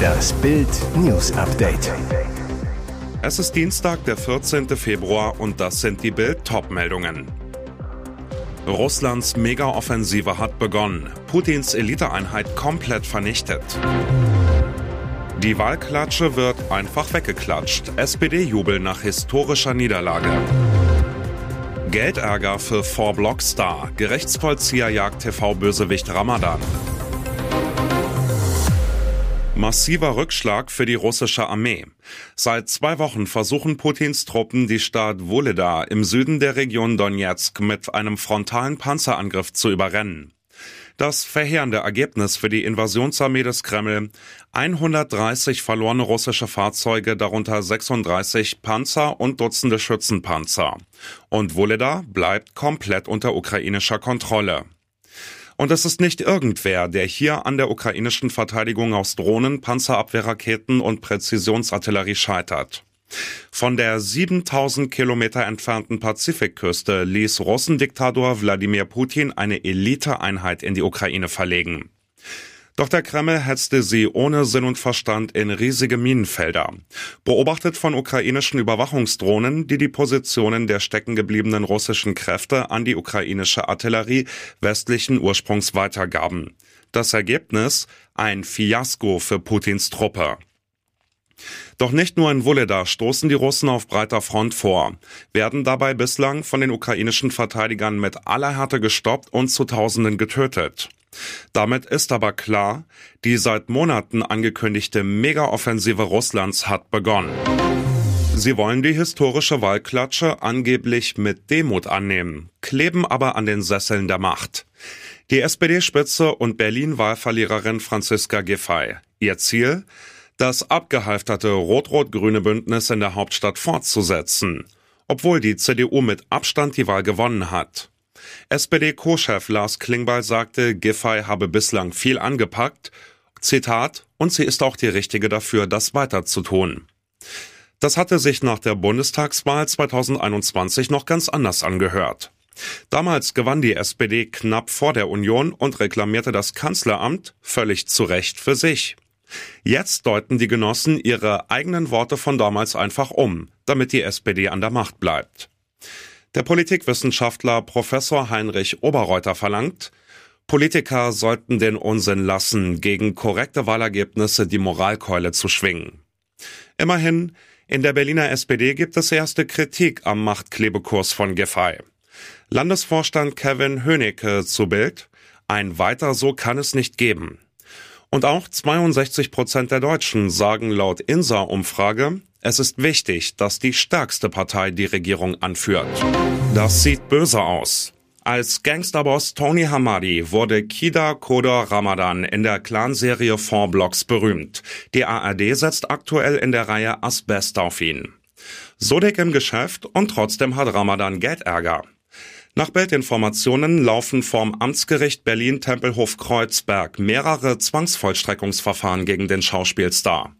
Das Bild News Update. Es ist Dienstag, der 14. Februar und das sind die Bild Topmeldungen. Russlands Mega-Offensive hat begonnen. Putins Eliteeinheit komplett vernichtet. Die Wahlklatsche wird einfach weggeklatscht. SPD-Jubel nach historischer Niederlage. Geldärger für Four Blockstar. Gerichtsvollzieher jagt TV-Bösewicht Ramadan. Massiver Rückschlag für die russische Armee. Seit zwei Wochen versuchen Putins Truppen die Stadt Woleda im Süden der Region Donetsk mit einem frontalen Panzerangriff zu überrennen. Das verheerende Ergebnis für die Invasionsarmee des Kreml 130 verlorene russische Fahrzeuge, darunter 36 Panzer und Dutzende Schützenpanzer. Und Woleda bleibt komplett unter ukrainischer Kontrolle. Und es ist nicht irgendwer, der hier an der ukrainischen Verteidigung aus Drohnen, Panzerabwehrraketen und Präzisionsartillerie scheitert. Von der 7000 Kilometer entfernten Pazifikküste ließ Russendiktator Wladimir Putin eine Eliteeinheit in die Ukraine verlegen. Doch der Kreml hetzte sie ohne Sinn und Verstand in riesige Minenfelder. Beobachtet von ukrainischen Überwachungsdrohnen, die die Positionen der steckengebliebenen russischen Kräfte an die ukrainische Artillerie westlichen Ursprungs weitergaben. Das Ergebnis? Ein Fiasko für Putins Truppe. Doch nicht nur in Woleda stoßen die Russen auf breiter Front vor, werden dabei bislang von den ukrainischen Verteidigern mit aller Härte gestoppt und zu Tausenden getötet. Damit ist aber klar, die seit Monaten angekündigte Mega-Offensive Russlands hat begonnen. Sie wollen die historische Wahlklatsche angeblich mit Demut annehmen, kleben aber an den Sesseln der Macht. Die SPD-Spitze und Berlin-Wahlverliererin Franziska Giffey. Ihr Ziel? das abgehalfterte rot-rot-grüne Bündnis in der Hauptstadt fortzusetzen, obwohl die CDU mit Abstand die Wahl gewonnen hat. SPD-Co-Chef Lars Klingbeil sagte, Giffey habe bislang viel angepackt, Zitat, und sie ist auch die Richtige dafür, das weiterzutun. Das hatte sich nach der Bundestagswahl 2021 noch ganz anders angehört. Damals gewann die SPD knapp vor der Union und reklamierte das Kanzleramt völlig zu Recht für sich. Jetzt deuten die Genossen ihre eigenen Worte von damals einfach um, damit die SPD an der Macht bleibt. Der Politikwissenschaftler Professor Heinrich Oberreuter verlangt, Politiker sollten den Unsinn lassen, gegen korrekte Wahlergebnisse die Moralkeule zu schwingen. Immerhin, in der Berliner SPD gibt es erste Kritik am Machtklebekurs von Giffey. Landesvorstand Kevin Hönicke zu Bild, ein weiter so kann es nicht geben. Und auch 62 Prozent der Deutschen sagen laut INSA-Umfrage, es ist wichtig, dass die stärkste Partei die Regierung anführt. Das sieht böse aus. Als Gangsterboss Tony Hamadi wurde Kida Koda Ramadan in der Clanserie Four Blocks berühmt. Die ARD setzt aktuell in der Reihe Asbest auf ihn. So dick im Geschäft und trotzdem hat Ramadan Geldärger. Nach Bildinformationen laufen vorm Amtsgericht Berlin-Tempelhof-Kreuzberg mehrere Zwangsvollstreckungsverfahren gegen den Schauspielstar.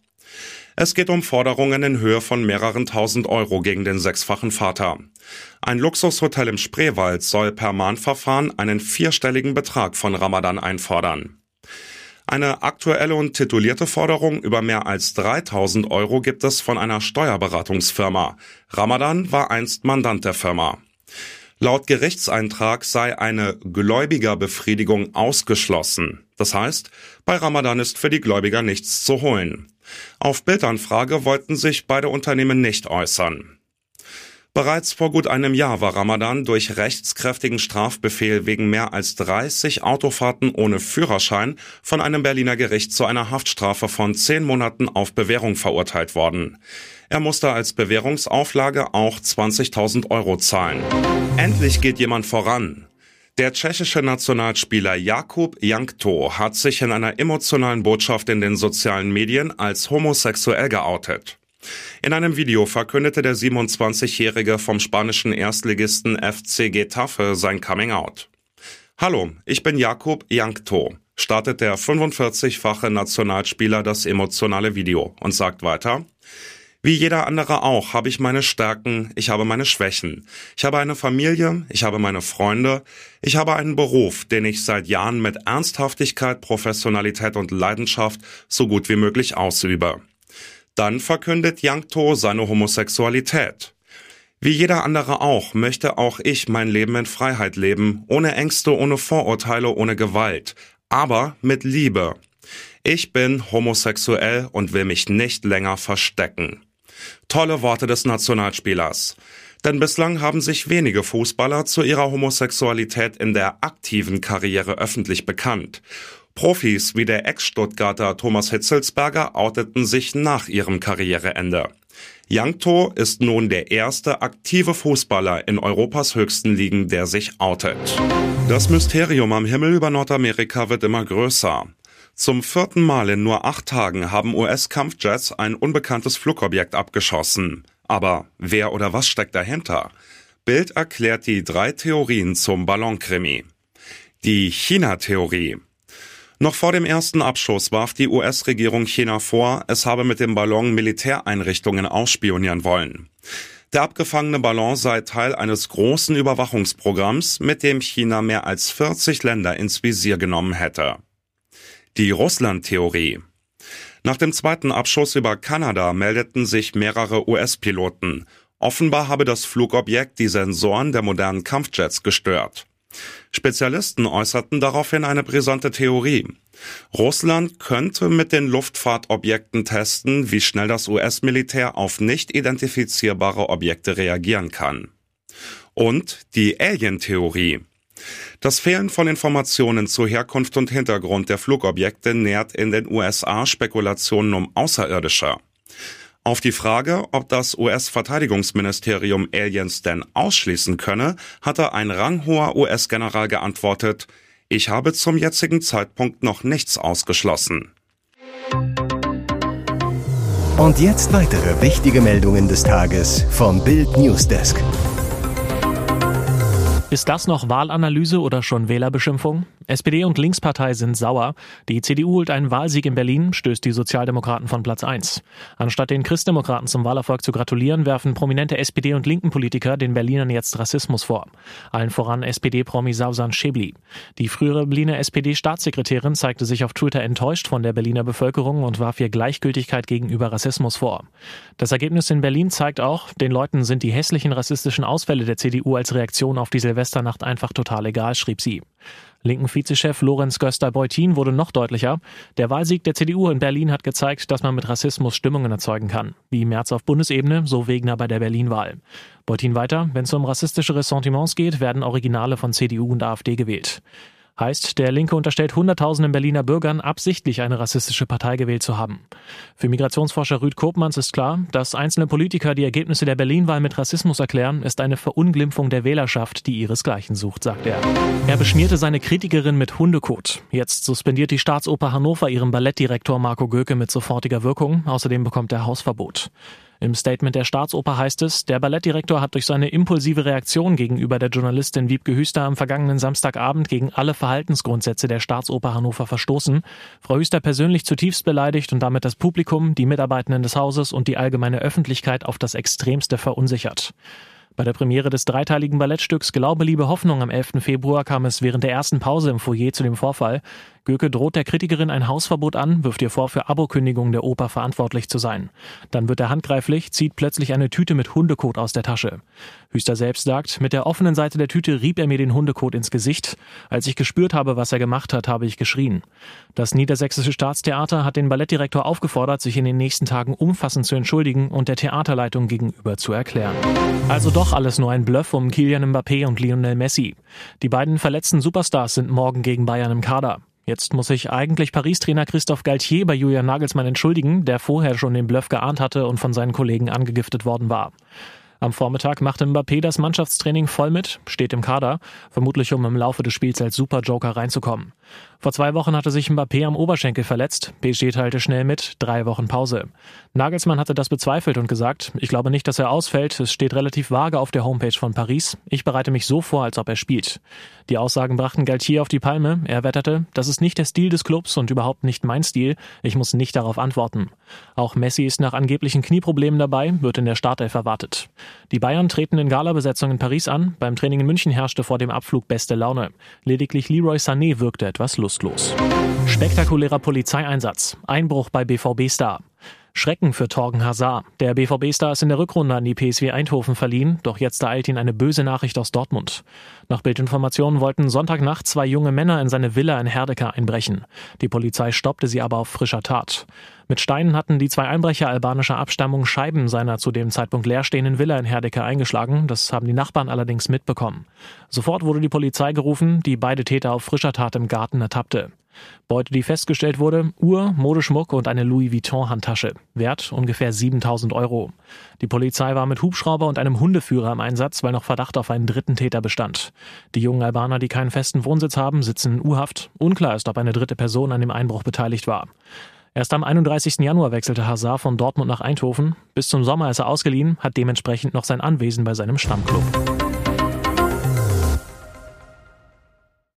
Es geht um Forderungen in Höhe von mehreren tausend Euro gegen den sechsfachen Vater. Ein Luxushotel im Spreewald soll per Mahnverfahren einen vierstelligen Betrag von Ramadan einfordern. Eine aktuelle und titulierte Forderung über mehr als 3000 Euro gibt es von einer Steuerberatungsfirma. Ramadan war einst Mandant der Firma. Laut Gerichtseintrag sei eine Gläubigerbefriedigung ausgeschlossen. Das heißt, bei Ramadan ist für die Gläubiger nichts zu holen. Auf Bildanfrage wollten sich beide Unternehmen nicht äußern. Bereits vor gut einem Jahr war Ramadan durch rechtskräftigen Strafbefehl wegen mehr als 30 Autofahrten ohne Führerschein von einem Berliner Gericht zu einer Haftstrafe von zehn Monaten auf Bewährung verurteilt worden. Er musste als Bewährungsauflage auch 20.000 Euro zahlen. Endlich geht jemand voran. Der tschechische Nationalspieler Jakub Jankto hat sich in einer emotionalen Botschaft in den sozialen Medien als homosexuell geoutet. In einem Video verkündete der 27-Jährige vom spanischen Erstligisten FC Getafe sein Coming-out. Hallo, ich bin Jakub Jankto, startet der 45-fache Nationalspieler das emotionale Video und sagt weiter, Wie jeder andere auch habe ich meine Stärken, ich habe meine Schwächen. Ich habe eine Familie, ich habe meine Freunde, ich habe einen Beruf, den ich seit Jahren mit Ernsthaftigkeit, Professionalität und Leidenschaft so gut wie möglich ausübe. Dann verkündet Yang To seine Homosexualität. Wie jeder andere auch, möchte auch ich mein Leben in Freiheit leben, ohne Ängste, ohne Vorurteile, ohne Gewalt, aber mit Liebe. Ich bin homosexuell und will mich nicht länger verstecken. Tolle Worte des Nationalspielers. Denn bislang haben sich wenige Fußballer zu ihrer Homosexualität in der aktiven Karriere öffentlich bekannt. Profis wie der Ex-Stuttgarter Thomas Hitzelsberger outeten sich nach ihrem Karriereende. Yangto ist nun der erste aktive Fußballer in Europas höchsten Ligen, der sich outet. Das Mysterium am Himmel über Nordamerika wird immer größer. Zum vierten Mal in nur acht Tagen haben US-Kampfjets ein unbekanntes Flugobjekt abgeschossen. Aber wer oder was steckt dahinter? Bild erklärt die drei Theorien zum Ballonkrimi. Die China-Theorie. Noch vor dem ersten Abschuss warf die US-Regierung China vor, es habe mit dem Ballon Militäreinrichtungen ausspionieren wollen. Der abgefangene Ballon sei Teil eines großen Überwachungsprogramms, mit dem China mehr als 40 Länder ins Visier genommen hätte. Die Russland-Theorie. Nach dem zweiten Abschuss über Kanada meldeten sich mehrere US-Piloten. Offenbar habe das Flugobjekt die Sensoren der modernen Kampfjets gestört. Spezialisten äußerten daraufhin eine brisante Theorie. Russland könnte mit den Luftfahrtobjekten testen, wie schnell das US-Militär auf nicht identifizierbare Objekte reagieren kann. Und die Alien-Theorie. Das Fehlen von Informationen zur Herkunft und Hintergrund der Flugobjekte nährt in den USA Spekulationen um Außerirdische. Auf die Frage, ob das US-Verteidigungsministerium Aliens denn ausschließen könne, hatte ein ranghoher US-General geantwortet, ich habe zum jetzigen Zeitpunkt noch nichts ausgeschlossen. Und jetzt weitere wichtige Meldungen des Tages vom Bild Newsdesk. Ist das noch Wahlanalyse oder schon Wählerbeschimpfung? SPD und Linkspartei sind sauer. Die CDU holt einen Wahlsieg in Berlin, stößt die Sozialdemokraten von Platz 1. Anstatt den Christdemokraten zum Wahlerfolg zu gratulieren, werfen prominente SPD- und linken Politiker den Berlinern jetzt Rassismus vor. Allen voran SPD-Promi Sausan Schäbli. Die frühere Berliner SPD-Staatssekretärin zeigte sich auf Twitter enttäuscht von der Berliner Bevölkerung und warf ihr Gleichgültigkeit gegenüber Rassismus vor. Das Ergebnis in Berlin zeigt auch, den Leuten sind die hässlichen rassistischen Ausfälle der CDU als Reaktion auf die Silvesternacht einfach total egal, schrieb sie. Linken Vizechef Lorenz Göster-Beutin wurde noch deutlicher. Der Wahlsieg der CDU in Berlin hat gezeigt, dass man mit Rassismus Stimmungen erzeugen kann. Wie März auf Bundesebene, so Wegner bei der Berlin-Wahl. Beutin weiter, wenn es um rassistische Ressentiments geht, werden Originale von CDU und AfD gewählt. Heißt, der Linke unterstellt Hunderttausenden Berliner Bürgern, absichtlich eine rassistische Partei gewählt zu haben. Für Migrationsforscher Rüd Kopmanns ist klar, dass einzelne Politiker die Ergebnisse der Berlin-Wahl mit Rassismus erklären, ist eine Verunglimpfung der Wählerschaft, die ihresgleichen sucht, sagt er. Er beschmierte seine Kritikerin mit Hundekot. Jetzt suspendiert die Staatsoper Hannover ihren Ballettdirektor Marco Göke mit sofortiger Wirkung. Außerdem bekommt er Hausverbot. Im Statement der Staatsoper heißt es, der Ballettdirektor hat durch seine impulsive Reaktion gegenüber der Journalistin Wiebke Hüster am vergangenen Samstagabend gegen alle Verhaltensgrundsätze der Staatsoper Hannover verstoßen. Frau Hüster persönlich zutiefst beleidigt und damit das Publikum, die Mitarbeitenden des Hauses und die allgemeine Öffentlichkeit auf das Extremste verunsichert. Bei der Premiere des dreiteiligen Ballettstücks Glaube, Liebe, Hoffnung am 11. Februar kam es während der ersten Pause im Foyer zu dem Vorfall. Göke droht der Kritikerin ein Hausverbot an, wirft ihr vor, für Abokündigung der Oper verantwortlich zu sein. Dann wird er handgreiflich, zieht plötzlich eine Tüte mit Hundekot aus der Tasche. Hüster selbst sagt, mit der offenen Seite der Tüte rieb er mir den Hundekot ins Gesicht. Als ich gespürt habe, was er gemacht hat, habe ich geschrien. Das Niedersächsische Staatstheater hat den Ballettdirektor aufgefordert, sich in den nächsten Tagen umfassend zu entschuldigen und der Theaterleitung gegenüber zu erklären. Also doch alles nur ein Bluff um Kilian Mbappé und Lionel Messi. Die beiden verletzten Superstars sind morgen gegen Bayern im Kader. Jetzt muss sich eigentlich Paris-Trainer Christophe Galtier bei Julian Nagelsmann entschuldigen, der vorher schon den Bluff geahnt hatte und von seinen Kollegen angegiftet worden war. Am Vormittag machte Mbappé das Mannschaftstraining voll mit, steht im Kader, vermutlich um im Laufe des Spiels als Superjoker reinzukommen. Vor zwei Wochen hatte sich Mbappé am Oberschenkel verletzt. PSG teilte schnell mit, drei Wochen Pause. Nagelsmann hatte das bezweifelt und gesagt, ich glaube nicht, dass er ausfällt. Es steht relativ vage auf der Homepage von Paris. Ich bereite mich so vor, als ob er spielt. Die Aussagen brachten Galtier auf die Palme. Er wetterte, das ist nicht der Stil des Clubs und überhaupt nicht mein Stil. Ich muss nicht darauf antworten. Auch Messi ist nach angeblichen Knieproblemen dabei, wird in der Startelf erwartet. Die Bayern treten in Galabesetzung in Paris an. Beim Training in München herrschte vor dem Abflug beste Laune. Lediglich Leroy Sané wirkte etwas lustig lustlos. Spektakulärer Polizeieinsatz. Einbruch bei BVB-Star. Schrecken für Torgen Hazard. Der BVB-Star ist in der Rückrunde an die PSW Eindhoven verliehen, doch jetzt ereilt ihn eine böse Nachricht aus Dortmund. Nach Bildinformationen wollten Sonntagnacht zwei junge Männer in seine Villa in Herdecke einbrechen. Die Polizei stoppte sie aber auf frischer Tat. Mit Steinen hatten die zwei Einbrecher albanischer Abstammung Scheiben seiner zu dem Zeitpunkt leerstehenden Villa in Herdecke eingeschlagen. Das haben die Nachbarn allerdings mitbekommen. Sofort wurde die Polizei gerufen, die beide Täter auf frischer Tat im Garten ertappte. Beute, die festgestellt wurde, Uhr, Modeschmuck und eine Louis Vuitton-Handtasche. Wert ungefähr 7000 Euro. Die Polizei war mit Hubschrauber und einem Hundeführer im Einsatz, weil noch Verdacht auf einen dritten Täter bestand. Die jungen Albaner, die keinen festen Wohnsitz haben, sitzen in U-Haft. Unklar ist, ob eine dritte Person an dem Einbruch beteiligt war. Erst am 31. Januar wechselte Hazard von Dortmund nach Eindhoven. Bis zum Sommer ist er ausgeliehen, hat dementsprechend noch sein Anwesen bei seinem Stammclub.